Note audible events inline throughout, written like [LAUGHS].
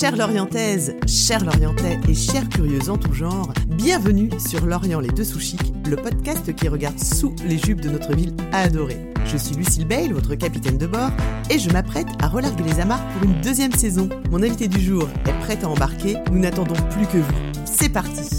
Chère Lorientaise, chère Lorientais et chère curieuse en tout genre, bienvenue sur Lorient les deux sous chics, le podcast qui regarde sous les jupes de notre ville adorée. Je suis Lucille Bale, votre capitaine de bord, et je m'apprête à relarguer les amarres pour une deuxième saison. Mon invité du jour est prête à embarquer, nous n'attendons plus que vous. C'est parti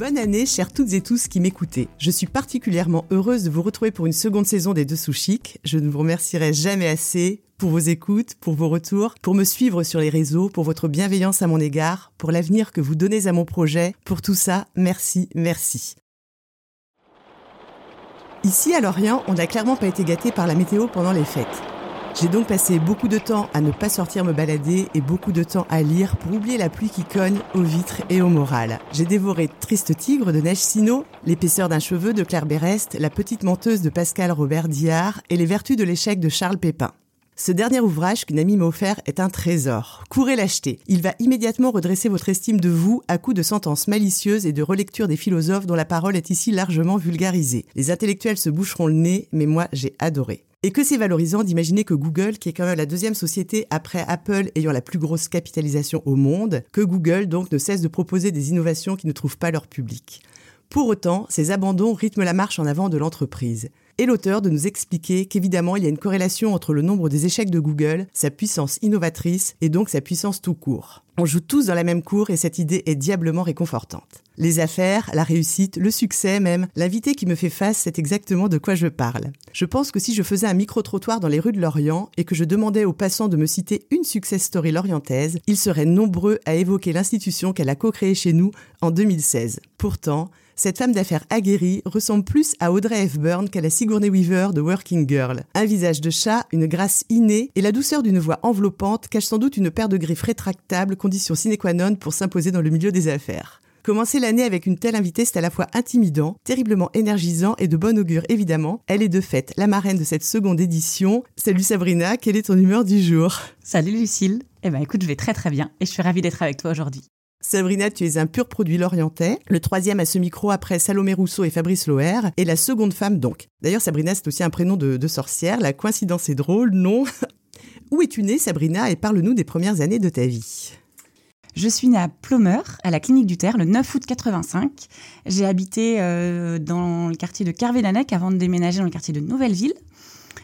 Bonne année, chers toutes et tous qui m'écoutez. Je suis particulièrement heureuse de vous retrouver pour une seconde saison des Dessous Chic. Je ne vous remercierai jamais assez pour vos écoutes, pour vos retours, pour me suivre sur les réseaux, pour votre bienveillance à mon égard, pour l'avenir que vous donnez à mon projet. Pour tout ça, merci, merci. Ici à Lorient, on n'a clairement pas été gâté par la météo pendant les fêtes. J'ai donc passé beaucoup de temps à ne pas sortir me balader et beaucoup de temps à lire pour oublier la pluie qui cogne aux vitres et au moral. J'ai dévoré Triste Tigre de Neige Sino, L'épaisseur d'un cheveu de Claire Berest, La petite menteuse de Pascal Robert Diard et Les vertus de l'échec de Charles Pépin. Ce dernier ouvrage qu'une amie m'a offert est un trésor. Courez l'acheter. Il va immédiatement redresser votre estime de vous à coups de sentences malicieuses et de relecture des philosophes dont la parole est ici largement vulgarisée. Les intellectuels se boucheront le nez, mais moi j'ai adoré. Et que c'est valorisant d'imaginer que Google, qui est quand même la deuxième société après Apple ayant la plus grosse capitalisation au monde, que Google donc ne cesse de proposer des innovations qui ne trouvent pas leur public. Pour autant, ces abandons rythment la marche en avant de l'entreprise et l'auteur de nous expliquer qu'évidemment il y a une corrélation entre le nombre des échecs de Google, sa puissance innovatrice et donc sa puissance tout court. On joue tous dans la même cour et cette idée est diablement réconfortante. Les affaires, la réussite, le succès même, l'invité qui me fait face c'est exactement de quoi je parle. Je pense que si je faisais un micro-trottoir dans les rues de Lorient et que je demandais aux passants de me citer une success story lorientaise, ils seraient nombreux à évoquer l'institution qu'elle a co-créée chez nous en 2016. Pourtant, cette femme d'affaires aguerrie ressemble plus à Audrey Hepburn qu'à la Sigourney Weaver de Working Girl. Un visage de chat, une grâce innée et la douceur d'une voix enveloppante cachent sans doute une paire de griffes rétractables, condition sine qua non pour s'imposer dans le milieu des affaires. Commencer l'année avec une telle invitée, c'est à la fois intimidant, terriblement énergisant et de bon augure évidemment. Elle est de fait la marraine de cette seconde édition. Salut Sabrina, quelle est ton humeur du jour? Salut Lucille. Eh ben écoute, je vais très très bien et je suis ravie d'être avec toi aujourd'hui. Sabrina, tu es un pur produit lorientais, le troisième à ce micro après Salomé Rousseau et Fabrice Loher, et la seconde femme donc. D'ailleurs, Sabrina, c'est aussi un prénom de, sorcière, la coïncidence est drôle, non? [LAUGHS] Où es-tu née, Sabrina, et parle-nous des premières années de ta vie. Je suis née à Plomeur, à la clinique du Terre, le 9 août 85. J'ai habité euh, dans le quartier de Carvé-Lanec avant de déménager dans le quartier de Nouvelleville.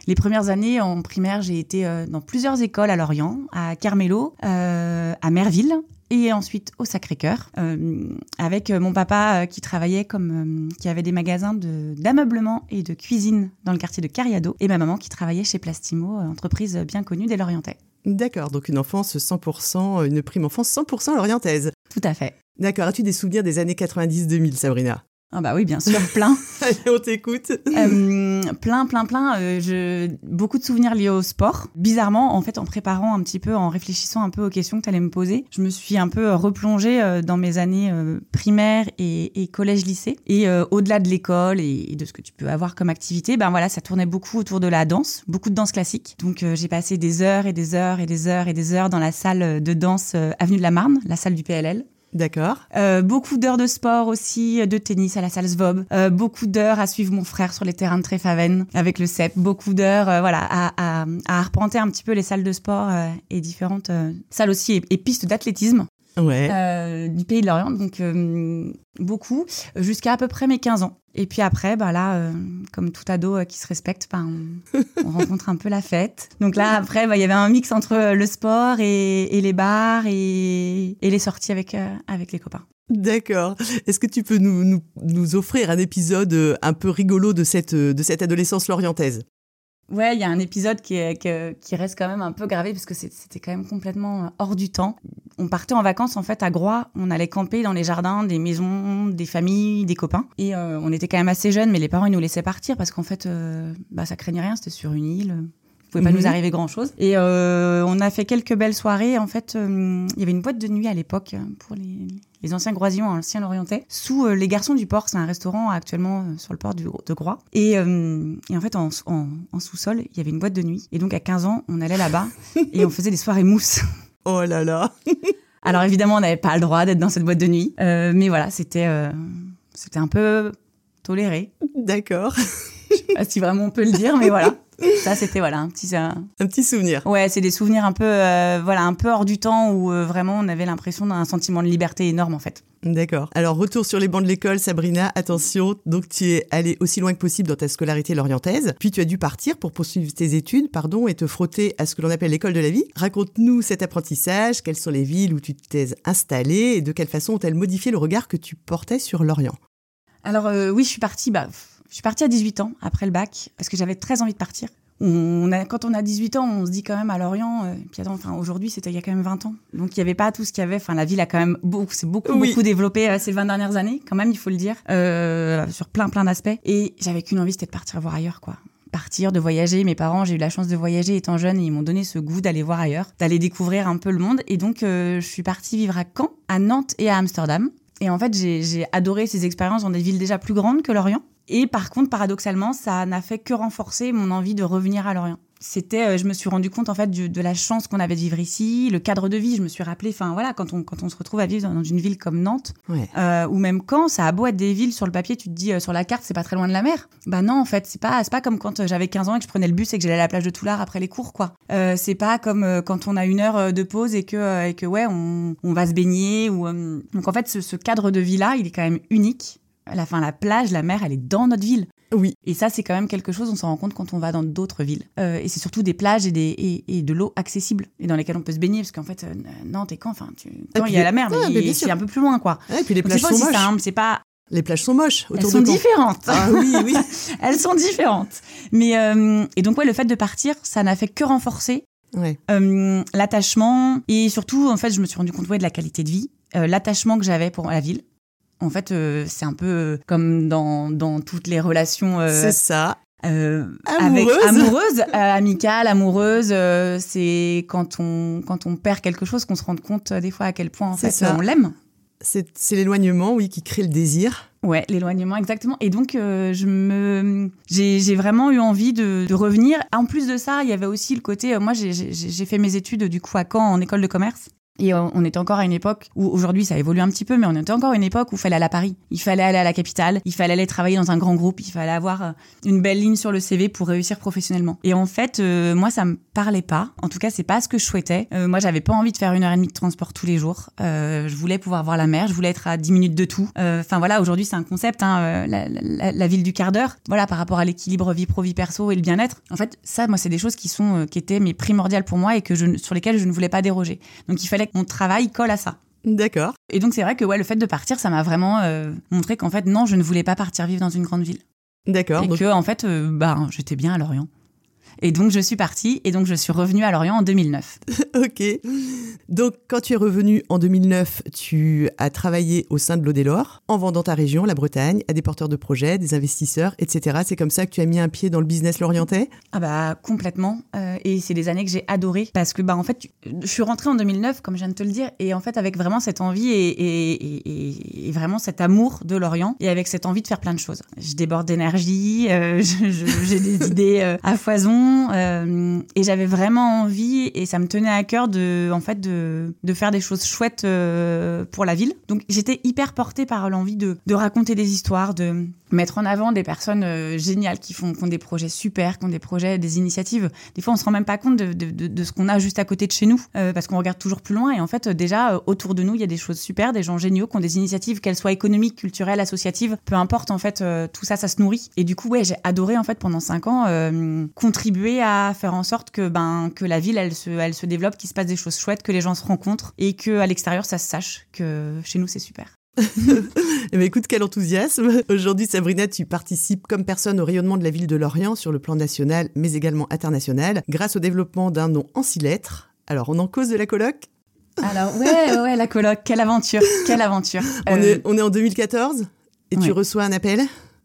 Les premières années en primaire, j'ai été euh, dans plusieurs écoles à Lorient, à Carmelo, euh, à Merville, et ensuite au Sacré-Cœur euh, avec euh, mon papa euh, qui travaillait comme qui avait des magasins d'ameublement et de cuisine dans le quartier de Cariado et ma maman qui travaillait chez Plastimo, entreprise bien connue des Lorientais. D'accord, donc une enfance 100%, une prime enfance 100% lorientaise. Tout à fait. D'accord, as-tu des souvenirs des années 90-2000, Sabrina? Ah bah oui, bien sûr, plein. [LAUGHS] Allez, on t'écoute. Euh, plein, plein, plein. Euh, je... Beaucoup de souvenirs liés au sport. Bizarrement, en fait, en préparant un petit peu, en réfléchissant un peu aux questions que tu allais me poser, je me suis un peu replongée euh, dans mes années primaires et, collège-lycée. Et au-delà de l'école et, de ce que tu peux avoir comme activité, ben voilà, ça tournait beaucoup autour de la danse, beaucoup de danse classique. Donc j'ai passé des heures et des heures et des heures et des heures dans la salle de danse Avenue de la Marne, la salle du PLL. D'accord. Euh, beaucoup d'heures de sport aussi, de tennis à la salle Svob. Euh, beaucoup d'heures à suivre mon frère sur les terrains de Tréfaven avec le CEP. Beaucoup d'heures, euh, voilà, à, à, arpenter un petit peu les salles de sport et différentes salles aussi et pistes d'athlétisme ouais. euh, du pays de l'Orient, donc euh, beaucoup, jusqu'à à peu près mes 15 ans. Et puis après, bah là, euh, comme tout ado qui se respecte, bah, [LAUGHS] on, rencontre un peu la fête. Donc là, après, bah, il y avait un mix entre le sport et, et les bars et, et, les sorties avec, avec les copains. D'accord. Est-ce que tu peux nous, nous, nous, offrir un épisode un peu rigolo de cette, de cette adolescence lorientaise? Ouais, il y a un épisode qui, est, qui reste quand même un peu gravé parce que c'était quand même complètement euh, hors du temps. On partait en vacances en fait à Groix, on allait camper dans les jardins des maisons, des familles, des copains. Et euh, on était quand même assez jeunes, mais les parents ils nous laissaient partir parce qu'en fait, euh, bah, ça craignait rien, c'était sur une île. Il pouvait pas nous mhm. arriver grand chose. Et on a fait quelques belles soirées. En fait, il y avait une boîte de nuit à l'époque pour les, les anciens Groisillons, anciens Lorientais, sous euh, Les Garçons du Port. C'est un restaurant actuellement euh, sur le port de Groix. Et, euh, et en fait, en, en, sous-sol, il y avait une boîte de nuit. Et donc, à 15 ans, on allait là-bas [LAUGHS] et on faisait des soirées mousse. Oh là là [LAUGHS] Alors, évidemment, on n'avait pas le droit d'être dans cette boîte de nuit. mais voilà, c'était c'était un peu toléré. D'accord. Je sais pas si vraiment on peut le dire, mais voilà. [LAUGHS] Ça, c'était voilà un petit un petit souvenir. Ouais, c'est des souvenirs un peu voilà un peu hors du temps où vraiment on avait l'impression d'un sentiment de liberté énorme en fait. D'accord. Alors, retour sur les bancs de l'école, Sabrina, attention, donc tu es allée aussi loin que possible dans ta scolarité lorientaise, puis tu as dû partir pour poursuivre tes études, pardon, et te frotter à ce que l'on appelle l'école de la vie. Raconte-nous cet apprentissage, quelles sont les villes où tu t'es installée et de quelle façon ont-elles modifié le regard que tu portais sur l'Orient? Alors euh, oui, je suis partie, bah, je suis partie à 18 ans après le bac, parce que j'avais très envie de partir on a, quand on a 18 ans, on se dit quand même à Lorient, euh, puis attends, enfin, aujourd'hui, c'était il y a quand même 20 ans. Donc, il n'y avait pas tout ce qu'il y avait. Enfin, la ville a quand même beaucoup, c'est beaucoup, beaucoup développé euh, ces 20 dernières années, quand même, il faut le dire, euh, sur plein, plein d'aspects. Et j'avais qu'une envie, c'était de partir voir ailleurs, quoi. Partir, de voyager. Mes parents, j'ai eu la chance de voyager étant jeune et ils m'ont donné ce goût d'aller voir ailleurs, d'aller découvrir un peu le monde. Et donc, je suis partie vivre à Caen, à Nantes et à Amsterdam. Et en fait, j'ai adoré ces expériences dans des villes déjà plus grandes que Lorient. Et par contre, paradoxalement, ça n'a fait que renforcer mon envie de revenir à Lorient. C'était, euh, je me suis rendu compte en fait de, la chance qu'on avait de vivre ici, le cadre de vie. Je me suis rappelé, enfin voilà, quand on quand on se retrouve à vivre dans une ville comme Nantes, euh, ou même quand ça a beau être des villes sur le papier, tu te dis euh, sur la carte c'est pas très loin de la mer. Bah non en fait c'est pas c'est pas comme quand j'avais 15 ans et que je prenais le bus et que j'allais à la plage de Toulard après les cours quoi. c'est pas comme quand on a une heure de pause et que et que ouais on, on va se baigner ou donc en fait ce, ce cadre de vie là il est quand même unique la fin, la plage, la mer, elle est dans notre ville. Oui. Et ça, c'est quand même quelque chose, on s'en rend compte quand on va dans d'autres villes. Euh, et c'est surtout des plages et, des, et, de l'eau accessible et dans lesquelles on peut se baigner. Parce qu'en fait, euh, Nantes et quand, enfin, tu, quand il y a la mer, mais c'est un peu plus loin, quoi. et puis les plages sont moches. C'est pas. Les plages sont moches. Elles sont différentes. Ah oui, oui. [LAUGHS] Elles sont différentes. Mais euh, et donc ouais, le fait de partir, ça n'a fait que renforcer ouais. l'attachement et surtout, en fait, je me suis rendu compte ouais, de la qualité de vie, l'attachement que j'avais pour la ville. En fait, euh, c'est un peu euh, comme dans, dans toutes les relations. Euh, c'est ça. amoureuse, avec, amoureuse amicale, amoureuse. c'est quand on quand on perd quelque chose qu'on se rend compte des fois à quel point en fait on l'aime. C'est l'éloignement, oui, qui crée le désir. Ouais, l'éloignement, exactement. Et donc, je me, j'ai vraiment eu envie de, de, revenir. En plus de ça, il y avait aussi le côté. moi, j'ai fait mes études du coup à Caen en école de commerce. Et on était encore à une époque où aujourd'hui ça évolue un petit peu, mais on était encore à une époque où il fallait aller à Paris, il fallait aller à la capitale, il fallait aller travailler dans un grand groupe, il fallait avoir euh, une belle ligne sur le CV pour réussir professionnellement. Et en fait, euh, moi ça me parlait pas. En tout cas, c'est pas ce que je souhaitais. Euh, moi, j'avais pas envie de faire une heure et demie de transport tous les jours. je voulais pouvoir voir la mer, je voulais être à 10 minutes de tout. Enfin voilà, aujourd'hui c'est un concept, hein, la, ville du quart d'heure. Voilà, par rapport à l'équilibre vie pro vie perso et le bien-être. En fait, ça, moi, c'est des choses qui sont qui étaient mais primordiales pour moi et que je sur lesquelles je ne voulais pas déroger. Donc il fallait mon travail colle à ça. D'accord. Et donc c'est vrai que ouais, le fait de partir, ça m'a vraiment euh, montré qu'en fait non, je ne voulais pas partir vivre dans une grande ville. D'accord. Et que en fait, euh, bah, j'étais bien à Lorient. Et donc, je suis partie et donc je suis revenue à Lorient en 2009. [LAUGHS] ok. Donc, quand tu es revenue en 2009, tu as travaillé au sein de l'Odélor en vendant ta région, la Bretagne, à des porteurs de projets, des investisseurs, etc. C'est comme ça que tu as mis un pied dans le business lorientais? Ah bah complètement. Euh, et c'est des années que j'ai adoré parce que bah en fait, je suis rentrée en 2009, comme je viens de te le dire, et en fait avec vraiment cette envie et, et, et, vraiment cet amour de Lorient et avec cette envie de faire plein de choses. Je déborde d'énergie, euh, j'ai des [LAUGHS] idées euh, à foison euh, et j'avais vraiment envie et ça me tenait à cœur de en fait de, faire des choses chouettes euh, pour la ville. Donc j'étais hyper portée par l'envie de, raconter des histoires, de mettre en avant des personnes euh, géniales qui font, ont des projets super, qui ont des projets, des initiatives. Des fois, on se rend même pas compte de ce qu'on a juste à côté de chez nous, parce qu'on regarde toujours plus loin. Et en fait, déjà, autour de nous, il y a des choses super, des gens géniaux qui ont des initiatives, qu'elles soient économiques, culturelles, associatives, peu importe, en fait, tout ça, ça se nourrit. Et du coup, ouais, j'ai adoré, en fait, pendant cinq ans, contribuer à faire en sorte que, ben, que la ville, elle se, elle se développe, qu'il se passe des choses chouettes, que les gens se rencontrent et que à l'extérieur, ça se sache que chez nous, c'est super. [LAUGHS] eh ben, écoute, quel enthousiasme. Aujourd'hui, Sabrina, tu participes comme personne au rayonnement de la ville de Lorient sur le plan national, mais également international, grâce au développement d'un nom en six lettres. Alors, on en cause de la coloc? Alors, ouais, ouais, la coloc, quelle aventure, quelle aventure. On, est, on est en 2014 et tu reçois un appel?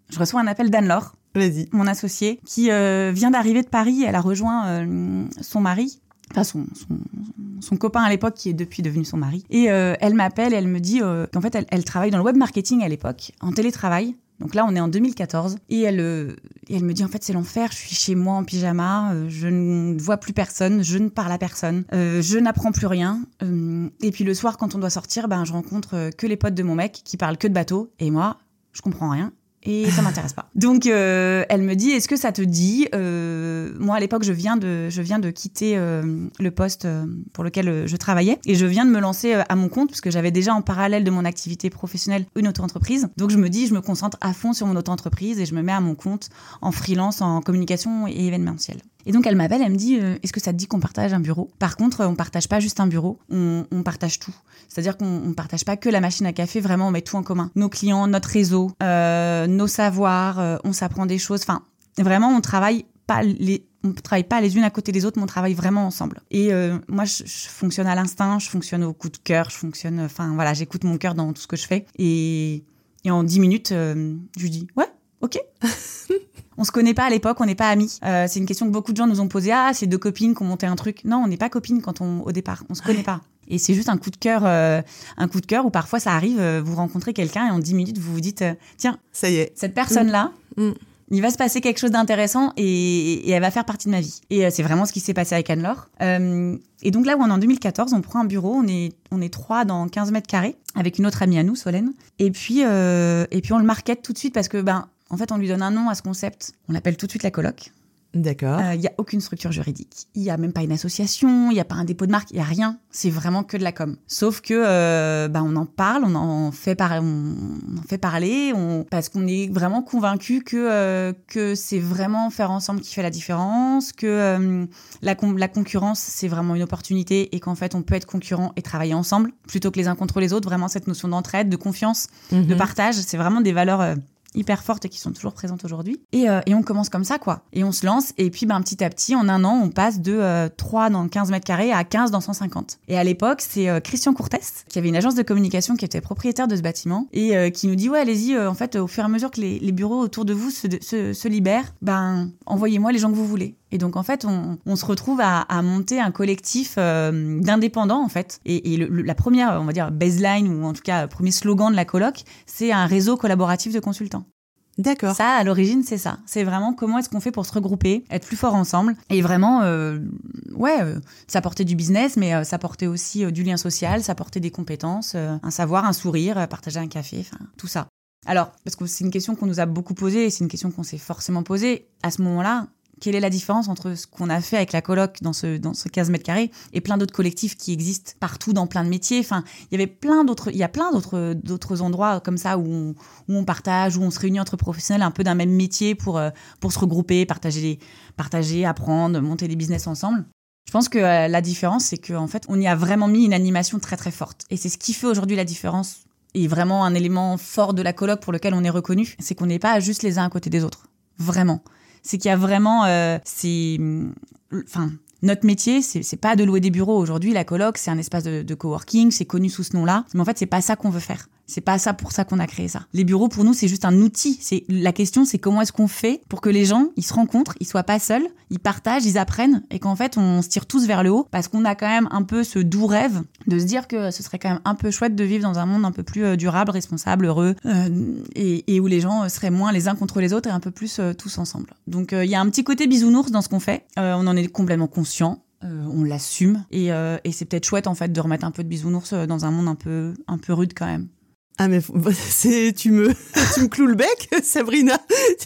Je reçois un appel d'Anne-Laure, Vas-y. Mon associée, qui euh, vient d'arriver de Paris. Elle a rejoint euh, son mari, enfin son, copain à l'époque, qui est depuis devenu son mari. Et euh, elle m'appelle elle me dit qu'en fait, elle, travaille dans le web marketing à l'époque, en télétravail. Donc là, on est en 2014. Et elle, elle me dit, en fait, c'est l'enfer. Je suis chez moi en pyjama. je ne vois plus personne. Je ne parle à personne. je n'apprends plus rien. et puis le soir, quand on doit sortir, ben, je rencontre que les potes de mon mec qui parlent que de bateau. Et moi, je comprends rien et ça m'intéresse pas. Donc euh, elle me dit est-ce que ça te dit euh, Moi à l'époque je viens de je viens de quitter euh, le poste euh, pour lequel euh, je travaillais et je viens de me lancer euh, à mon compte parce que j'avais déjà en parallèle de mon activité professionnelle une auto-entreprise. Donc je me dis je me concentre à fond sur mon auto-entreprise et je me mets à mon compte en freelance en communication et événementiel. Et donc elle m'appelle, elle me dit euh, est-ce que ça te dit qu'on partage un bureau? Par contre, on partage pas juste un bureau, on, partage tout. C'est-à-dire qu'on on partage pas que la machine à café, vraiment on met tout en commun. Nos clients, notre réseau, euh, nos savoirs, euh, on s'apprend des choses. Enfin, vraiment, on travaille pas les on travaille pas les unes à côté des autres, mais on travaille vraiment ensemble. Et moi, je, fonctionne à l'instinct, je fonctionne au coup de cœur, je fonctionne, enfin voilà, j'écoute mon cœur dans tout ce que je fais. Et, en dix minutes, je lui dis ouais, ok. [LAUGHS] On se connaît pas à l'époque, on n'est pas amis. Euh, c'est une question que beaucoup de gens nous ont posée. Ah, c'est deux copines qui ont monté un truc. Non, on n'est pas copines quand on au départ. On se connaît pas. Et c'est juste un coup de cœur, euh, un coup de cœur où parfois ça arrive. euh, vous rencontrez quelqu'un et en 10 minutes vous vous dites tiens Ça y est. cette personne là. Mm. Il va se passer quelque chose d'intéressant et, et elle va faire partie de ma vie. Et c'est vraiment ce qui s'est passé avec Anne-Laure. Et donc là où on est en 2014, on prend un bureau, on est, on est trois dans 15 mètres carrés avec une autre amie à nous, Solène. Et puis, et puis on le market tout de suite parce que, ben, en fait, on lui donne un nom à ce concept. On l'appelle tout de suite la coloc. D'accord. Il n'y a aucune structure juridique. Il n'y a même pas une association, il n'y a pas un dépôt de marque, il n'y a rien. C'est vraiment que de la com. Sauf que euh, bah, on en parle, on en fait, par- on, on en fait parler, on, parce qu'on est vraiment convaincu que, euh, que c'est vraiment faire ensemble qui fait la différence, que euh, la, con- la concurrence, c'est vraiment une opportunité et qu'en fait, on peut être concurrent et travailler ensemble plutôt que les uns contre les autres. Vraiment, cette notion d'entraide, de confiance, de Mhm. partage, c'est vraiment des valeurs euh, hyper fortes qui sont toujours présentes aujourd'hui. Et, euh, et on commence comme ça, quoi. Et on se lance, et puis ben, petit à petit, en un an, on passe de euh, 3 dans 15 mètres carrés à 15 dans 150. Et à l'époque, c'est euh, Christian Courtès, qui avait une agence de communication qui était propriétaire de ce bâtiment, et euh, qui nous dit, ouais, allez-y, euh, en fait, au fur et à mesure que les, les bureaux autour de vous se, se, se libèrent, ben, envoyez-moi les gens que vous voulez. Et donc, en fait, on, on se retrouve à, à monter un collectif euh, d'indépendants, en fait. Et, et le- le- la première, on va dire, baseline, ou en tout cas, premier slogan de la coloc, c'est un réseau collaboratif de consultants. D'accord. Ça, à l'origine, c'est ça. C'est vraiment comment est-ce qu'on fait pour se regrouper, être plus fort ensemble et vraiment, euh, ouais, euh, s'apporter du business, mais euh, s'apporter aussi du lien social, s'apporter des compétences, un savoir, un sourire, partager un café, enfin, tout ça. Alors, parce que c'est une question qu'on nous a beaucoup posée et c'est une question qu'on s'est forcément posée. À ce moment-là, quelle est la différence entre ce qu'on a fait avec la coloc dans ce, dans ce 15 mètres carrés et plein d'autres collectifs qui existent partout dans plein de métiers? Enfin, il y avait plein d'autres, il y a plein d'autres, d'autres endroits comme ça où on, où on partage, où on se réunit entre professionnels un peu d'un même métier pour, euh, pour se regrouper, partager, partager, apprendre, monter des business ensemble. Je pense que euh, la différence, c'est qu'en fait, on y a vraiment mis une animation très très forte. Et c'est ce qui fait aujourd'hui la différence et vraiment un élément fort de la coloc pour lequel on est reconnu, c'est qu'on n'est pas juste les uns à côté des autres. Vraiment. C'est qu'il y a vraiment, euh, c'est, hum, enfin, notre métier, c'est pas de louer des bureaux. Aujourd'hui, la coloc, c'est un espace de, de coworking, c'est connu sous ce nom-là. Mais en fait, c'est pas ça qu'on veut faire. C'est pas ça pour ça qu'on a créé ça. Les bureaux, pour nous, c'est juste un outil. C'est la question, c'est comment est-ce qu'on fait pour que les gens, ils se rencontrent, ils soient pas seuls, ils partagent, ils apprennent, et qu'en fait, on se tire tous vers le haut, parce qu'on a quand même un peu ce doux rêve de se dire que ce serait quand même un peu chouette de vivre dans un monde un peu plus euh, durable, responsable, heureux, euh, et, où les gens euh, seraient moins les uns contre les autres et un peu plus tous ensemble. Donc, il y a un petit côté bisounours dans ce qu'on fait. On en est complètement conscient. On l'assume et, et c'est peut-être chouette en fait de remettre un peu de bisounours dans un monde un peu un peu rude quand même. Ah mais [LAUGHS] c'est tu me tu me cloues le bec [LAUGHS] Sabrina.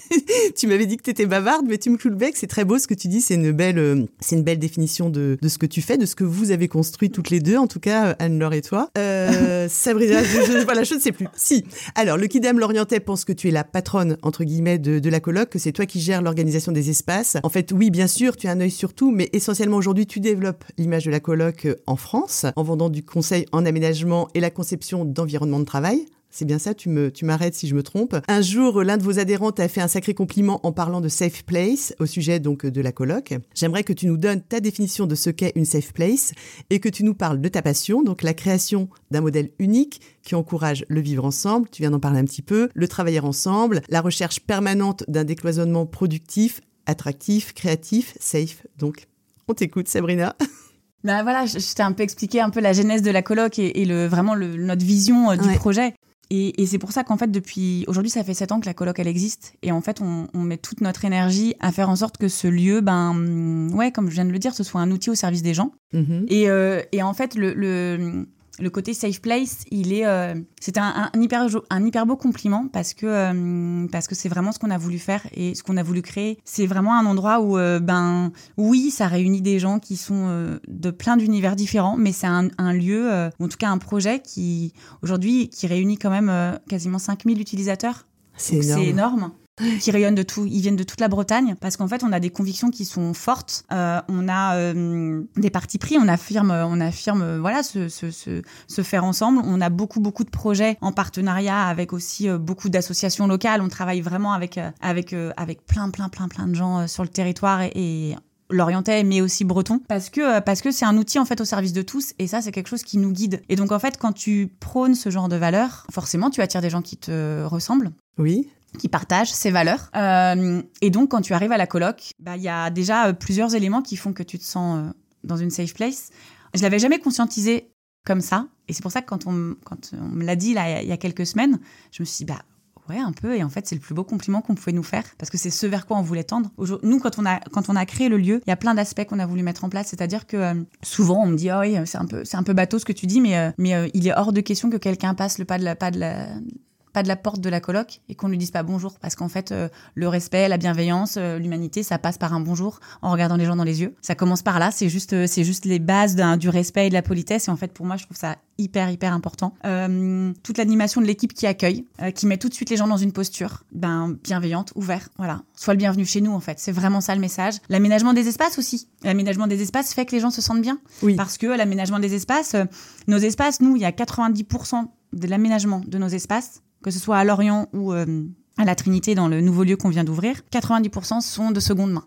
[LAUGHS] tu m'avais dit que tu étais bavarde mais tu me cloues le bec, c'est très beau ce que tu dis, c'est une belle euh, c'est une belle définition de, de ce que tu fais, de ce que vous avez construit toutes les deux en tout cas euh, Anne-Laure et toi. Euh, Sabrina, je, je- voilà, je ne sais plus. Si. Alors, le Kidam Lorientais pense que tu es la patronne entre guillemets de, de la coloc, que c'est toi qui gères l'organisation des espaces. En fait, oui, bien sûr, tu as un œil sur tout, mais essentiellement aujourd'hui, tu développes l'image de la coloc euh, en France en vendant du conseil en aménagement et la conception d'environnement de travail. C'est bien ça, tu me, tu m'arrêtes si je me trompe. Un jour, l'un de vos adhérents t'a fait un sacré compliment en parlant de safe place au sujet donc de la coloc. J'aimerais que tu nous donnes ta définition de ce qu'est une safe place et que tu nous parles de ta passion, donc la création d'un modèle unique qui encourage le vivre ensemble, tu viens d'en parler un petit peu, le travailler ensemble, la recherche permanente d'un décloisonnement productif, attractif, créatif, safe. Donc, on t'écoute, Sabrina. [LAUGHS] Ben voilà, je, je t'ai un peu expliqué un peu la genèse de la coloc et, et le vraiment le, notre vision euh, du Ouais. projet. Et, et c'est pour ça qu'en fait, depuis aujourd'hui, ça fait sept ans que la coloc elle existe. Et en fait, on, on met toute notre énergie à faire en sorte que ce lieu, ben ouais, comme je viens de le dire, ce soit un outil au service des gens. Mhm. Et, euh, et en fait, le, le- le côté safe place, il est, euh, c'est un, un, hyper, un hyper beau compliment parce que euh, parce que c'est vraiment ce qu'on a voulu faire et ce qu'on a voulu créer. C'est vraiment un endroit où, euh, ben, oui, ça réunit des gens qui sont de plein d'univers différents, mais c'est un, un, lieu, en tout cas un projet qui aujourd'hui qui réunit quand même quasiment 5000 utilisateurs. C'est énorme. énorme qui rayonnent de tout. Ils viennent de toute la Bretagne parce qu'en fait, on a des convictions qui sont fortes. Euh, on a euh, des partis pris. On affirme, on affirme, voilà, se, se, se, se, faire ensemble. On a beaucoup, beaucoup de projets en partenariat avec aussi euh, beaucoup d'associations locales. On travaille vraiment avec, avec, avec plein, plein, plein, plein de gens sur le territoire et, et l'orientais mais aussi breton parce que parce que c'est un outil en fait au service de tous et ça c'est quelque chose qui nous guide et donc en fait quand tu prônes ce genre de valeurs forcément tu attires des gens qui te ressemblent oui qui partagent ces valeurs. Euh, et donc, quand tu arrives à la coloc, bah, il y a déjà euh, plusieurs éléments qui font que tu te sens euh, dans une safe place. Je l'avais jamais conscientisé comme ça. Et c'est pour ça que quand on, quand on me l'a dit il y a quelques semaines, je me suis dit, bah, ouais, un peu. Et en fait, c'est le plus beau compliment qu'on pouvait nous faire parce que c'est ce vers quoi on voulait tendre. Nous, quand on a, quand on a créé le lieu, il y a plein d'aspects qu'on a voulu mettre en place. C'est-à-dire que souvent, on me dit, oh c'est un peu, un peu bateau ce que tu dis, mais, mais il est hors de question que quelqu'un passe le pas de la, pas de la, pas de la porte de la coloc et qu'on lui dise pas bonjour parce qu'en fait euh, le respect, la bienveillance, euh, l'humanité, ça passe par un bonjour en regardant les gens dans les yeux. Ça commence par là, c'est juste euh, c'est juste les bases du respect et de la politesse et en fait pour moi je trouve ça hyper hyper important. Euh, toute l'animation de l'équipe qui accueille, euh, qui met tout de suite les gens dans une posture ben bienveillante, ouverte, voilà. Sois le bienvenu chez nous en fait, c'est vraiment ça le message. L'aménagement des espaces aussi. L'aménagement des espaces fait que les gens se sentent bien oui. parce que l'aménagement des espaces nos espaces nous, il y a 90% de l'aménagement de nos espaces que ce soit à Lorient ou euh, à la Trinité dans le nouveau lieu qu'on vient d'ouvrir, 90% sont de seconde main.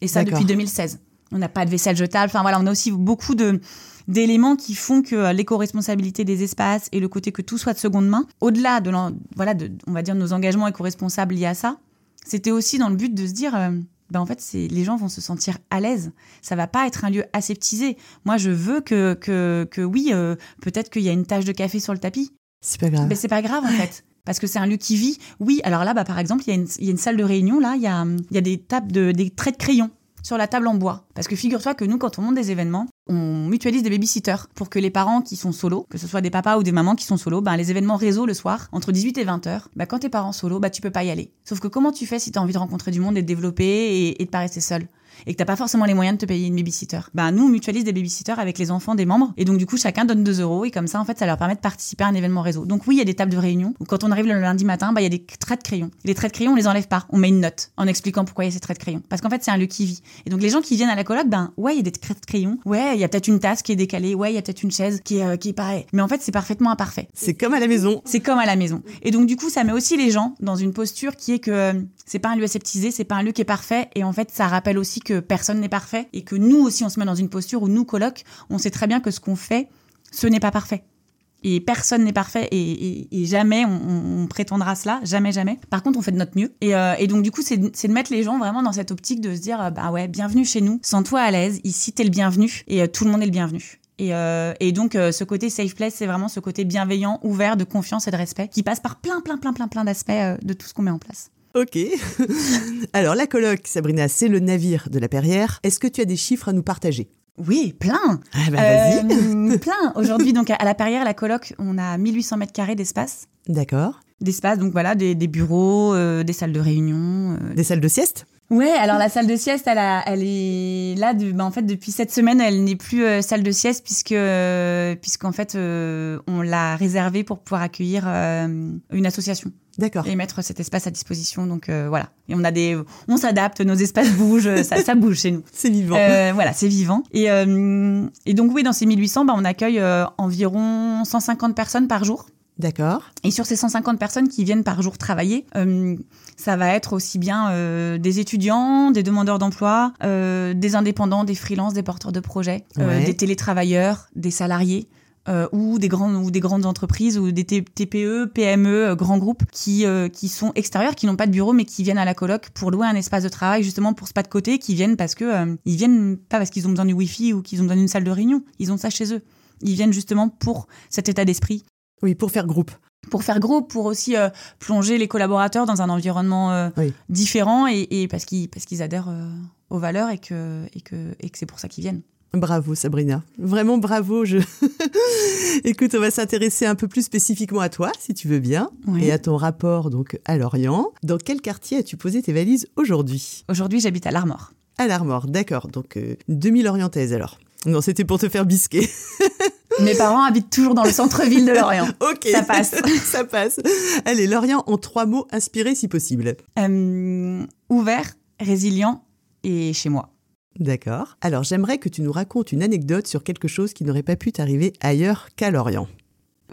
Et ça depuis 2016. On n'a pas de vaisselle jetable. Enfin voilà, on a aussi beaucoup de d'éléments qui font que l'éco-responsabilité des espaces et le côté que tout soit de seconde main, au-delà de, voilà, de, on va dire, nos engagements éco-responsables liés à ça, c'était aussi dans le but de se dire, euh, ben en fait, c'est les gens vont se sentir à l'aise. Ça va pas être un lieu aseptisé. Moi, je veux que, que, que oui, euh, peut-être qu'il y a une tache de café sur le tapis. C'est pas grave. Mais c'est pas grave en fait. Parce que c'est un lieu qui vit. Oui, alors là, bah, par exemple, il y, a une salle de réunion, là, il y a, y a des tables de, des traits de crayon sur la table en bois. Parce que figure-toi que nous, quand on monte des événements, on mutualise des babysitters pour que les parents qui sont solos, que ce soit des papas ou des mamans qui sont solos, ben, les événements réseau le soir, entre 18 et 20 heures, ben, quand t'es parents solo, ben, tu peux pas y aller. Sauf que comment tu fais si t'as envie de rencontrer du monde et de développer et, de pas rester seul? Et que t'as pas forcément les moyens de te payer une babysitter? Ben nous on mutualise des babysitters avec les enfants des membres et donc du coup chacun donne 2 euros et comme ça en fait ça leur permet de participer à un événement réseau. Donc oui il y a des tables de réunion où quand on arrive le lundi matin ben il y a des traits de crayon. Les traits de crayon on les enlève pas, on met une note en expliquant pourquoi il y a ces traits de crayon. Parce qu'en fait c'est un lieu qui vit. Et donc les gens qui viennent à la coloc ben ouais il y a des traits de crayon, ouais il y a peut-être une tasse qui est décalée, ouais il y a peut-être une chaise qui est euh, qui est pareil. Mais en fait c'est parfaitement imparfait. C'est comme à la maison. C'est comme à la maison. Et donc du coup ça met aussi les gens dans une posture qui est que euh, c'est pas un lieu aseptisé, c'est pas un lieu qui est parfait et en fait ça rappelle aussi que personne n'est parfait et que nous aussi on se met dans une posture où nous colocs, on sait très bien que ce qu'on fait, ce n'est pas parfait. Et personne n'est parfait et, jamais on, prétendra cela, jamais, jamais. Par contre, on fait de notre mieux. Et, euh, donc, du coup, c'est de mettre les gens vraiment dans cette optique de se dire, bah ouais, bienvenue chez nous, sens-toi à l'aise, ici t'es le bienvenu et euh, tout le monde est le bienvenu. Et, euh, donc, euh, ce côté safe place, c'est vraiment ce côté bienveillant, ouvert, de confiance et de respect, qui passe par plein, plein, plein, plein, plein d'aspects euh, de tout ce qu'on met en place. Ok. [LAUGHS] Alors, la coloc, Sabrina, c'est le navire de la Perrière. Est-ce que tu as des chiffres à nous partager? Oui, plein. Ah bah vas-y. Euh, [LAUGHS] plein. Aujourd'hui, donc à la Perrière, la coloc, on a 1800 mètres carrés d'espace. D'accord. D'espace, donc voilà, des, des bureaux, euh, des salles de réunion. Euh... Des salles de sieste? Ouais, alors la salle de sieste, elle, a, elle est là. De, bah en fait, depuis cette semaine, elle n'est plus euh, salle de sieste puisque, euh, puisqu'en fait, euh, on l'a réservée pour pouvoir accueillir euh, une association. D'accord. Et mettre cet espace à disposition. Donc euh, voilà. Et on a des, on s'adapte, nos espaces [LAUGHS] bougent, ça, ça bouge chez nous. [LAUGHS] C'est vivant. voilà, c'est vivant. Et, et donc oui, dans ces 1800, bah, on accueille environ 150 personnes par jour. D'accord. Et sur ces 150 personnes qui viennent par jour travailler, euh, ça va être aussi bien euh, des étudiants, des demandeurs d'emploi, euh, des indépendants, des freelances, des porteurs de projets, ouais. des télétravailleurs, des salariés. ou des grandes ou des grandes entreprises ou des TPE, PME, grands groupes qui qui sont extérieurs, qui n'ont pas de bureau mais qui viennent à la coloc pour louer un espace de travail justement pour ce pas de côté, qui viennent parce que ils viennent pas parce qu'ils ont besoin du wifi ou qu'ils ont besoin d'une salle de réunion, ils ont ça chez eux. Ils viennent justement pour cet état d'esprit oui, pour faire groupe. Pour faire groupe, pour aussi euh, plonger les collaborateurs dans un environnement euh, oui. différent et, et parce qu'ils parce qu'ils adhèrent euh, aux valeurs et que et que et que c'est pour ça qu'ils viennent. Bravo Sabrina, vraiment bravo. Je... [LAUGHS] Écoute, on va s'intéresser un peu plus spécifiquement à toi, si tu veux bien, Oui. et à ton rapport donc à Lorient. Dans quel quartier as-tu posé tes valises aujourd'hui? Aujourd'hui, j'habite à l'Armor. À l'Armor, d'accord. Donc euh, demi-lorientaise alors. Non, c'était pour te faire bisquer. [LAUGHS] Mes parents habitent toujours dans le centre-ville de Lorient. [LAUGHS] ok, Ça passe. [LAUGHS] ça passe. Allez, Lorient en trois mots inspirés si possible. Euh, ouvert, résilient et chez moi. D'accord. Alors, j'aimerais que tu nous racontes une anecdote sur quelque chose qui n'aurait pas pu t'arriver ailleurs qu'à Lorient.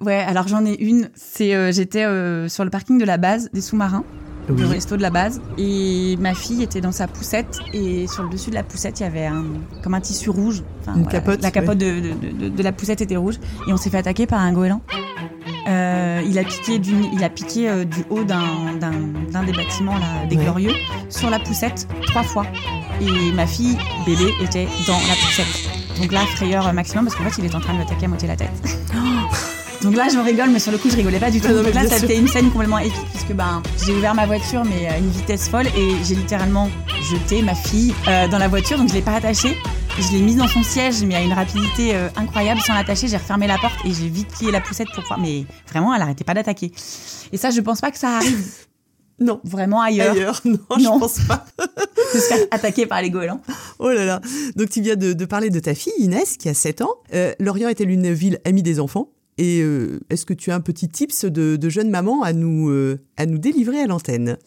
Ouais, alors j'en ai une. C'est euh, j'étais euh, sur le parking de la base des sous-marins, du resto de la base, et ma fille était dans sa poussette et sur le dessus de la poussette il y avait un comme un tissu rouge. Enfin, Une capote, La capote de, de, de- de la poussette était rouge et on s'est fait attaquer par un goéland. Euh, il a piqué du, il a piqué euh, du haut d'un des bâtiments là, des Ouais. Glorieux sur la poussette trois fois. Et ma fille bébé était dans la poussette. Donc là frayeur maximum parce qu'en fait il est en train de m'attaquer à moitié la tête. Donc là, je rigole, mais sur le coup, je rigolais pas du tout. Non, Donc là, ça a été une scène complètement épique, puisque ben, j'ai ouvert ma voiture, mais à une vitesse folle, et j'ai littéralement jeté ma fille euh, dans la voiture, donc je l'ai pas attachée. Je l'ai mise dans son siège, mais à une rapidité euh, incroyable, sans l'attacher. J'ai refermé la porte et j'ai vite plié la poussette pour pouvoir. Mais vraiment, elle arrêtait pas d'attaquer. Et ça, je pense pas que ça arrive [LAUGHS] Non. vraiment ailleurs, Ailleurs, non, [LAUGHS] Non. je pense pas. [LAUGHS] se faire attaquer par les goélands. Oh là là. Donc, tu viens de, de parler de ta fille, Inès, qui a 7 ans. Euh, Lorient est-elle une ville amie des enfants? Et euh, est-ce que tu as un petit tips de, de jeune maman à nous, euh, à nous délivrer à l'antenne?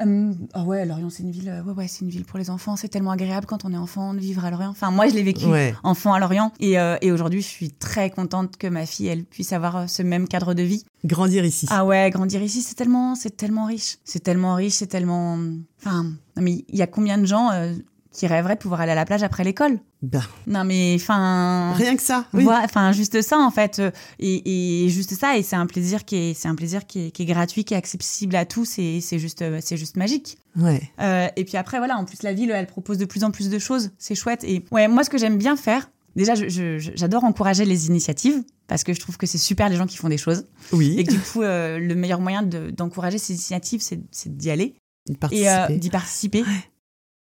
Euh, ah ouais, Lorient, c'est une ville. ouais, ouais, c'est une ville pour les enfants. C'est tellement agréable quand on est enfant de vivre à Lorient. Enfin, moi, je l'ai vécu. Ouais. enfant à Lorient. Et, euh, et aujourd'hui, je suis très contente que ma fille, elle puisse avoir ce même cadre de vie. Grandir ici. Ah ouais, grandir ici, c'est tellement, c'est tellement riche. C'est tellement riche, c'est tellement. Enfin, non mais il y a combien de gens euh, qui rêveraient de pouvoir aller à la plage après l'école? Ben, Non mais, enfin. rien que ça. Oui. Enfin juste ça en fait euh, et, et juste ça et c'est un plaisir qui est c'est un plaisir qui est, qui est gratuit qui est accessible à tous et c'est juste euh, c'est juste magique Ouais. euh, et puis après, voilà, en plus, la ville, elle propose de plus en plus de choses. C'est chouette. Et ouais, moi, ce que j'aime bien faire, déjà, j'adore encourager les initiatives parce que je trouve que c'est super les gens qui font des choses. Oui. Et que du coup, euh, le meilleur moyen de- d'encourager ces initiatives, c'est d'y aller et euh, Participer. d'y participer.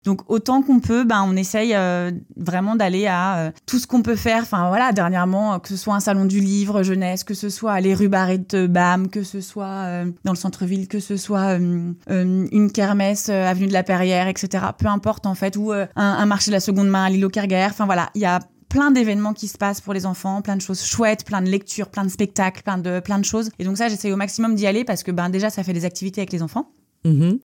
Donc autant qu'on peut, ben on essaye euh, vraiment d'aller à euh, tout ce qu'on peut faire. Enfin voilà, dernièrement, euh, que ce soit un salon du livre jeunesse, que ce soit les rues Barrette Bam, que ce soit dans le centre-ville, que ce soit une kermesse avenue de la Perrière, etc. Peu importe en fait, ou un, marché de la seconde main à l'île aux. Enfin voilà, il y a plein d'événements qui se passent pour les enfants, plein de choses chouettes, plein de lectures, plein de spectacles, plein de plein de choses. Et donc ça, j'essaye au maximum d'y aller parce que ben déjà ça fait des activités avec les enfants. Mhm.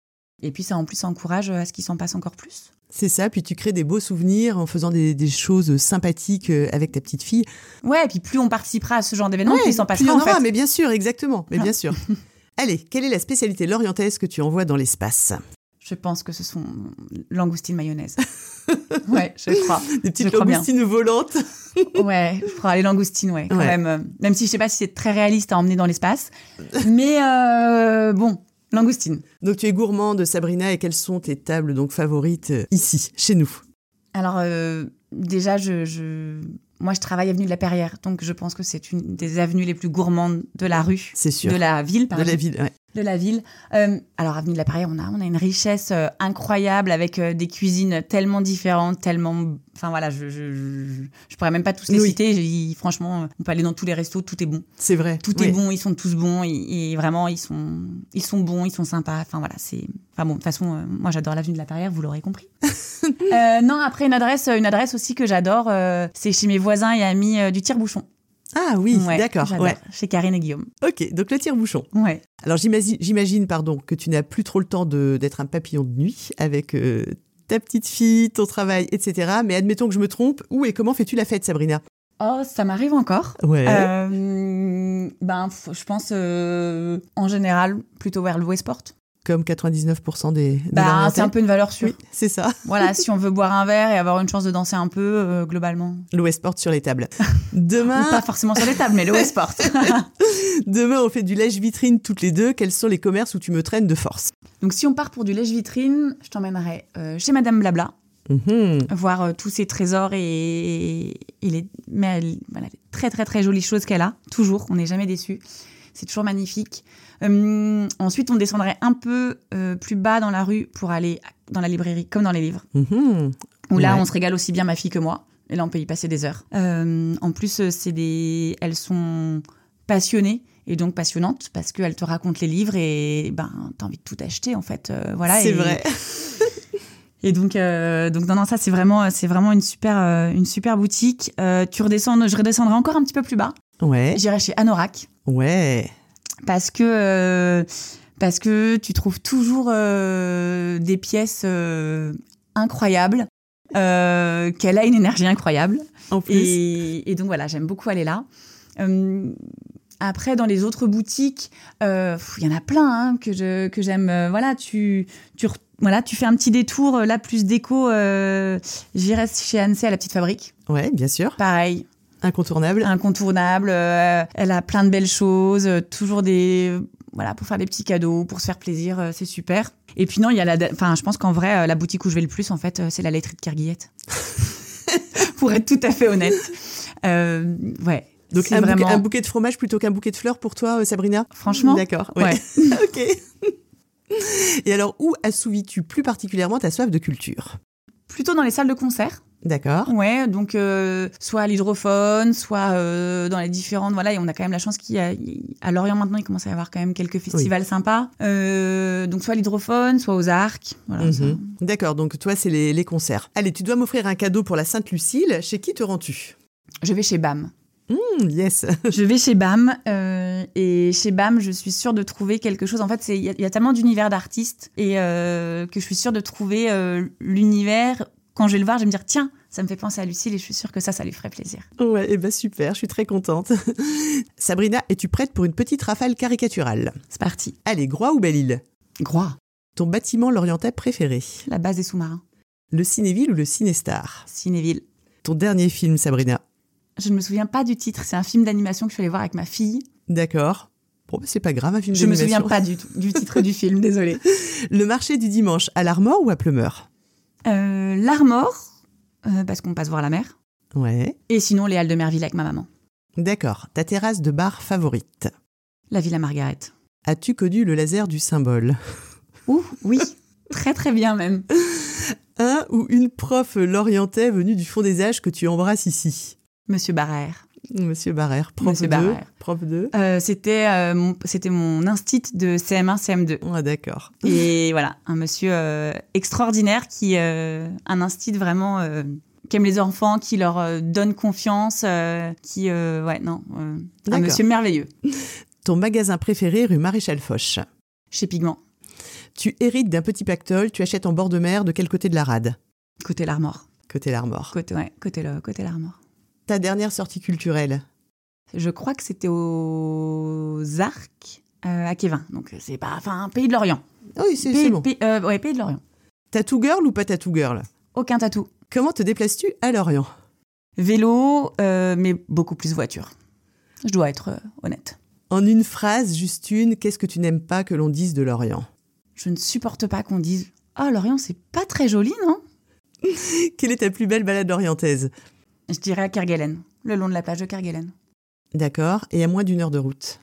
Et puis ça en plus ça encourage euh, à ce qu'il s'en passe encore plus. C'est ça. Puis tu crées des beaux souvenirs en faisant des, des choses sympathiques euh, avec ta petite fille. Ouais, et puis plus on participera à ce genre d'événement, Ouais, plus il s'en plus il y passera en en fait. aura, mais bien sûr, exactement. Mais Ah. bien sûr. [LAUGHS] Allez, quelle est la spécialité lorientaise que tu envoies dans l'espace? Je pense que ce sont langoustines mayonnaise. [LAUGHS] ouais, je crois. [LAUGHS] Des petites Je langoustines volantes. Ouais, je crois les langoustines, ouais, quand Ouais. même. Même si je sais pas si c'est très réaliste à emmener dans l'espace, mais euh, bon, langoustines. Donc tu es gourmande, Sabrina, et quelles sont tes tables donc favorites euh, ici, chez nous? Alors euh, déjà, je, je, moi je travaille avenue de la Perrière, donc je pense que c'est une des avenues les plus gourmandes de la rue, C'est sûr. de la ville, De pardon. la ville, ouais. De la ville. Euh, alors, Avenue de la Perrière, on a, on a une richesse euh, incroyable avec euh, des cuisines tellement différentes, tellement. Enfin voilà, je, je, je, je pourrais même pas tous les Oui. citer. Franchement, on peut aller dans tous les restos, tout est bon. C'est vrai. Tout Oui. est bon, ils sont tous bons et, et vraiment, ils sont, ils sont bons, ils sont sympas. Enfin voilà, c'est. Enfin bon, de toute façon, moi j'adore l'avenue de la Perrière, vous l'aurez compris. [LAUGHS] Non, après une adresse, une adresse aussi que j'adore, c'est chez mes voisins et amis du tire-bouchon. Ah oui, Ouais, d'accord. Ouais. Chez Karine et Guillaume. Ok, donc le tire-bouchon. Ouais. Alors j'imagine, pardon, que tu n'as plus trop le temps d'être un papillon de nuit avec euh, ta petite fille, ton travail, etc. Mais admettons que je me trompe. Où et comment fais-tu la fête, Sabrina? Oh, ça m'arrive encore. Ouais. Euh, ben, je pense euh, en général plutôt vers le Westport. Comme 99% des. des Bah, c'est un peu une valeur sûre. Oui, c'est ça. Voilà, [LAUGHS] si on veut boire un verre et avoir une chance de danser un peu, euh, globalement. Le Westport sur les tables. [LAUGHS] Ou Demain, pas forcément sur les tables, mais Westport. [LAUGHS] demain, on fait du lèche-vitrine toutes les deux. Quels sont les commerces où tu me traînes de force? Donc, si on part pour du lèche-vitrine, je t'emmènerai euh, chez Madame Blabla, Mhm. voir euh, tous ses trésors et, et les, mais elle- voilà, les très très très jolies choses qu'elle a. Toujours, on n'est jamais déçu. C'est toujours magnifique. Euh, ensuite, on descendrait un peu euh, plus bas dans la rue pour aller dans la librairie, comme dans les livres. Mhm. Où là, Ouais. on se régale aussi bien ma fille que moi. Et là, on peut y passer des heures. Euh, en plus, c'est des, elles sont passionnées et donc passionnantes parce qu'elles te racontent les livres et ben t'as envie de tout acheter en fait. Voilà. C'est et- vrai. [LAUGHS] Et donc, euh, donc non, non, ça c'est vraiment, c'est vraiment une super, euh, une super boutique. Euh, tu redescends, je redescendrai encore un petit peu plus bas. Ouais. J'irai chez Anorak Ouais. parce que euh, parce que tu trouves toujours euh, des pièces euh, incroyables, qu'elle a une énergie incroyable. En plus. Et, et donc voilà, j'aime beaucoup aller là. Après, dans les autres boutiques, euh, il y en a plein hein, que je que j'aime. Euh, voilà, tu tu voilà, tu fais un petit détour euh, là plus déco. J'irai chez Annecy à la petite fabrique. Ouais, bien sûr. Pareil, Incontournable. incontournable. euh, elle a plein de belles choses, euh, toujours des voilà pour faire des petits cadeaux, pour se faire plaisir, euh, c'est super. Et puis non, il y a la, enfin, je pense qu'en vrai, euh, la boutique où je vais le plus, en fait, euh, c'est la laiterie de Kerguillette. [LAUGHS] pour être tout à fait honnête, ouais. Donc un, bouquet, vraiment, un bouquet de fromage plutôt qu'un bouquet de fleurs pour toi, Sabrina? Franchement, D'accord. ouais. ouais. [LAUGHS] ok. Et alors, où assouvis-tu plus particulièrement ta soif de culture? Plutôt dans les salles de concert. D'accord. Ouais, donc euh, soit à l'hydrophone, soit euh, dans les différentes. Voilà, et on a quand même la chance a à Lorient maintenant, il commence à y avoir quand même quelques festivals sympas. Euh, donc soit à l'hydrophone, soit aux arcs. Voilà. Mhm. D'accord, donc toi, c'est les, les concerts. Allez, tu dois m'offrir un cadeau pour la Sainte-Lucille. Chez qui te rends-tu? Je vais chez BAM. Hmm, Yes. [LAUGHS] je vais chez BAM euh, et chez BAM, je suis sûre de trouver quelque chose. En fait, il y, a- il y a tellement d'univers d'artistes et euh, que je suis sûre de trouver euh, l'univers. Quand je vais le voir, je vais me dire tiens, ça me fait penser à Lucille et je suis sûre que ça, ça lui ferait plaisir. Ouais, eh ben super, je suis très contente. [LAUGHS] Sabrina, es-tu prête pour une petite rafale caricaturale? C'est parti. Allez, Groix ou Belle-Île? Groix, Ton bâtiment lorientais préféré la base des sous-marins. Le Cinéville ou le Cinestar? Cinéville. Ton dernier film, Sabrina? Je ne me souviens pas du titre. C'est un film d'animation que je suis allée voir avec ma fille. D'accord. Bon, bah, c'est pas grave, un film Je me d'animation. souviens pas du, titre du [LAUGHS] film, désolée. Le marché du dimanche, à l'Armor ou à Pleumeur Euh, L'Armor, euh, parce qu'on passe voir la mer. Ouais. Et sinon, les Halles de Merville avec ma maman. D'accord. Ta terrasse de bar favorite La Villa Margaret. As-tu connu le laser du symbole? Ouh, oui. très très bien même. Un ou une prof lorientais venue du fond des âges que tu embrasses ici? Monsieur Barrère. Monsieur Barrère, prof Monsieur 2. Barrère. Prof 2. Euh, c'était euh, mon, c'était mon instit de CM1, CM2. Ah, d'accord. Et [LAUGHS] voilà, un monsieur euh, extraordinaire qui, un instit vraiment qui aime les enfants, qui leur donne confiance, qui, ouais, non, un monsieur merveilleux. [LAUGHS] Ton magasin préféré rue Maréchal Foch Chez Pigment, Tu hérites d'un petit pactole, tu achètes en bord de mer de quel côté de la rade? Côté l'Armor. Côté l'Armor. Côté, ouais, côté, le, côté l'Armor. Ta dernière sortie culturelle Je crois que c'était aux Arcs, euh, à Kévin. Donc c'est pas, enfin, pays de l'Orient. Ah Oui, c'est Pays, bon. pays- euh, ouais, pays de l'Orient. Tattoo girl ou pas tattoo girl? Aucun tatou. Comment te déplaces-tu à Lorient? Vélo, euh, mais beaucoup plus voiture. Je dois être euh, honnête. En une phrase, juste une, qu'est-ce que tu n'aimes pas que l'on dise de Lorient? Je ne supporte pas qu'on dise Ah, l'Orient, c'est pas très joli, non? [LAUGHS] Quelle est ta plus belle balade orientaise? Je dirais à Kerguelen, le long de la plage de Kerguelen. D'accord, et à moins d'une heure de route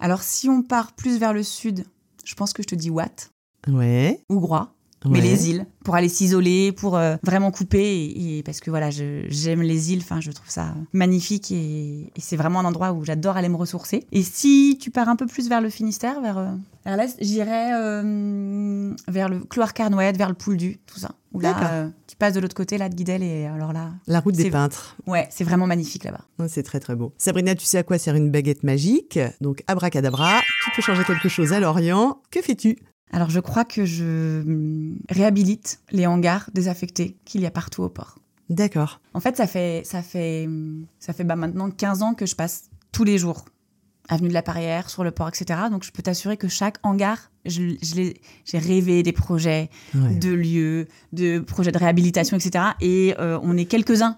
Alors, si on part plus vers le sud, je pense que je te dis Watt Ouais. ou Groix, mais ouais. les îles, pour aller s'isoler, pour euh, vraiment couper, et, et parce que voilà, j'aime les îles, enfin, je trouve ça magnifique, et, et c'est vraiment un endroit où j'adore aller me ressourcer. Et si tu pars un peu plus vers le Finistère, vers, euh, vers l'est, j'irais euh, vers le Cloire-Carnouët, vers le Pouldu, tout ça. Où là, euh, tu passes de l'autre côté, là, de Guidel, et alors là, La route des peintres. ouais, c'est vraiment magnifique là-bas. C'est très très beau. Sabrina, tu sais à quoi sert une baguette magique? Donc abracadabra, tu peux changer quelque chose à Lorient. Que fais-tu? Alors, je crois que je hum, réhabilite les hangars désaffectés qu'il y a partout au port. D'accord. En fait, ça fait, ça fait, hum, ça fait bah, maintenant 15 ans que je passe tous les jours avenue de la Parrière, sur le port, etc. Donc, je peux t'assurer que chaque hangar, je, je j'ai rêvé des projets Ouais. de lieux, de projets de réhabilitation, etc. Et euh, on est quelques-uns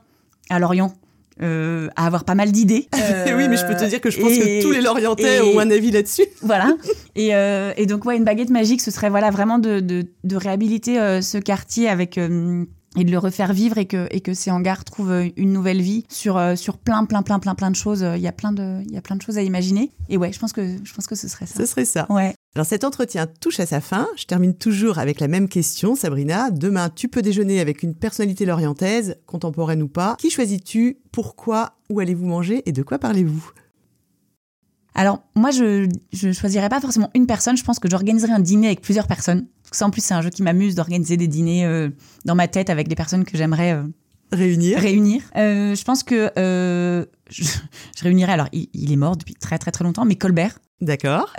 à Lorient euh, à avoir pas mal d'idées. [LAUGHS] oui, mais je peux te dire que je pense et- que tous les Lorientais et- ont un avis là-dessus. [LAUGHS] voilà. Et, euh, et donc, ouais, une baguette magique, ce serait voilà, vraiment de, de, de réhabiliter euh, ce quartier avec, euh, et de le refaire vivre et que, et que ces hangars trouvent euh, une nouvelle vie sur, euh, sur plein, plein, plein, plein, plein de choses. Il y, a plein de, il y a plein de choses à imaginer. Et ouais, je pense que, je pense que ce serait ça. Ce serait ça. Ouais. Alors cet entretien touche à sa fin. Je termine toujours avec la même question, Sabrina. Demain, tu peux déjeuner avec une personnalité lorientaise, contemporaine ou pas. Qui choisis-tu? Pourquoi? Où allez-vous manger? Et de quoi parlez-vous? Alors, moi, je ne choisirais pas forcément une personne. Je pense que j'organiserai un dîner avec plusieurs personnes. Parce que ça, en plus, c'est un jeu qui m'amuse d'organiser des dîners euh, dans ma tête avec des personnes que j'aimerais euh, réunir. Réunir. Euh, je pense que je, je, réunirais. Alors, il, est mort depuis très, très, très longtemps, mais Colbert. D'accord.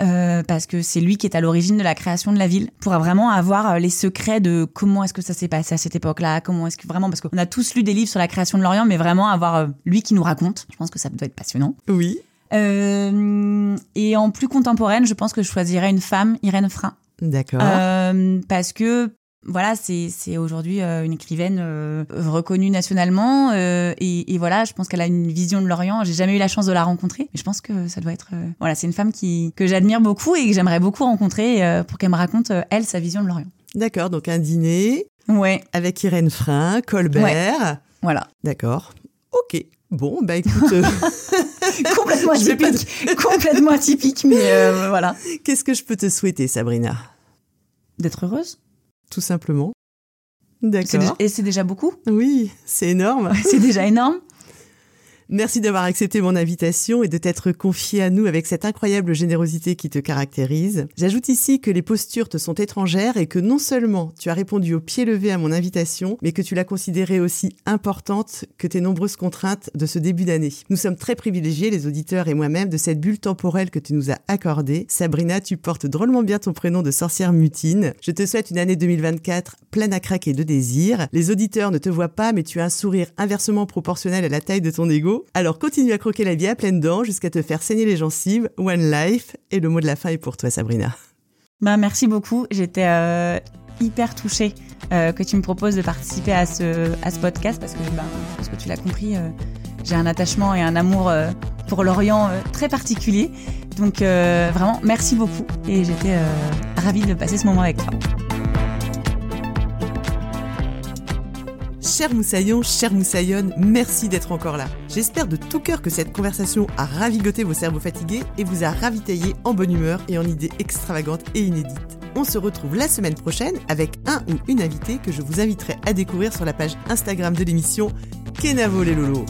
parce que c'est lui qui est à l'origine de la création de la ville, pour vraiment avoir les secrets de comment est-ce que ça s'est passé à cette époque-là, comment est-ce que vraiment, parce qu'on a tous lu des livres sur la création de l'Orient, mais vraiment avoir lui qui nous raconte, je pense que ça doit être passionnant. Oui. Euh, et en plus contemporaine, je pense que je choisirais une femme, Irène Frein. D'accord. Euh, parce que voilà, c'est aujourd'hui euh, une écrivaine reconnue nationalement et, voilà, je pense qu'elle a une vision de l'Orient. J'ai jamais eu la chance de la rencontrer, mais je pense que ça doit être voilà, c'est une femme qui que j'admire beaucoup et que j'aimerais beaucoup rencontrer pour qu'elle me raconte elle sa vision de l'Orient. D'accord, donc un dîner. Ouais. Avec Irène Frein, Colbert. Voilà. D'accord. Ok. Bon, bah écoute. Euh, [LAUGHS] complètement [LAUGHS] atypique. complètement atypique, mais euh, voilà. Qu'est-ce que je peux te souhaiter, Sabrina? D'être heureuse. Tout simplement. D'accord. Et c'est déjà beaucoup? Oui, c'est énorme. [LAUGHS] c'est déjà énorme? Merci d'avoir accepté mon invitation et de t'être confié à nous avec cette incroyable générosité qui te caractérise. J'ajoute ici que les postures te sont étrangères et que non seulement tu as répondu au pied levé à mon invitation, mais que tu l'as considérée aussi importante que tes nombreuses contraintes de ce début d'année. Nous sommes très privilégiés, les auditeurs et moi-même, de cette bulle temporelle que tu nous as accordée. Sabrina, tu portes drôlement bien ton prénom de sorcière mutine. Je te souhaite une année 2024 pleine à craquer de désir. Les auditeurs ne te voient pas, mais tu as un sourire inversement proportionnel à la taille de ton ego alors continue à croquer la vie à pleines dents jusqu'à te faire saigner les gencives. One life. Et le mot de la fin est pour toi, Sabrina. Bah, merci beaucoup. J'étais euh, hyper touchée euh, que tu me proposes de participer à ce, à ce podcast parce que, bah, je que tu l'as compris, euh, j'ai un attachement et un amour pour l'Orient très particulier. Donc vraiment, merci beaucoup. Et j'étais ravie de passer ce moment avec toi. Cher Moussaillon, cher Moussaillonne, merci d'être encore là. J'espère de tout cœur que cette conversation a ravigoté vos cerveaux fatigués et vous a ravitaillé en bonne humeur et en idées extravagantes et inédites. On se retrouve la semaine prochaine avec un ou une invitée que je vous inviterai à découvrir sur la page Instagram de l'émission Kenavo les Lolo.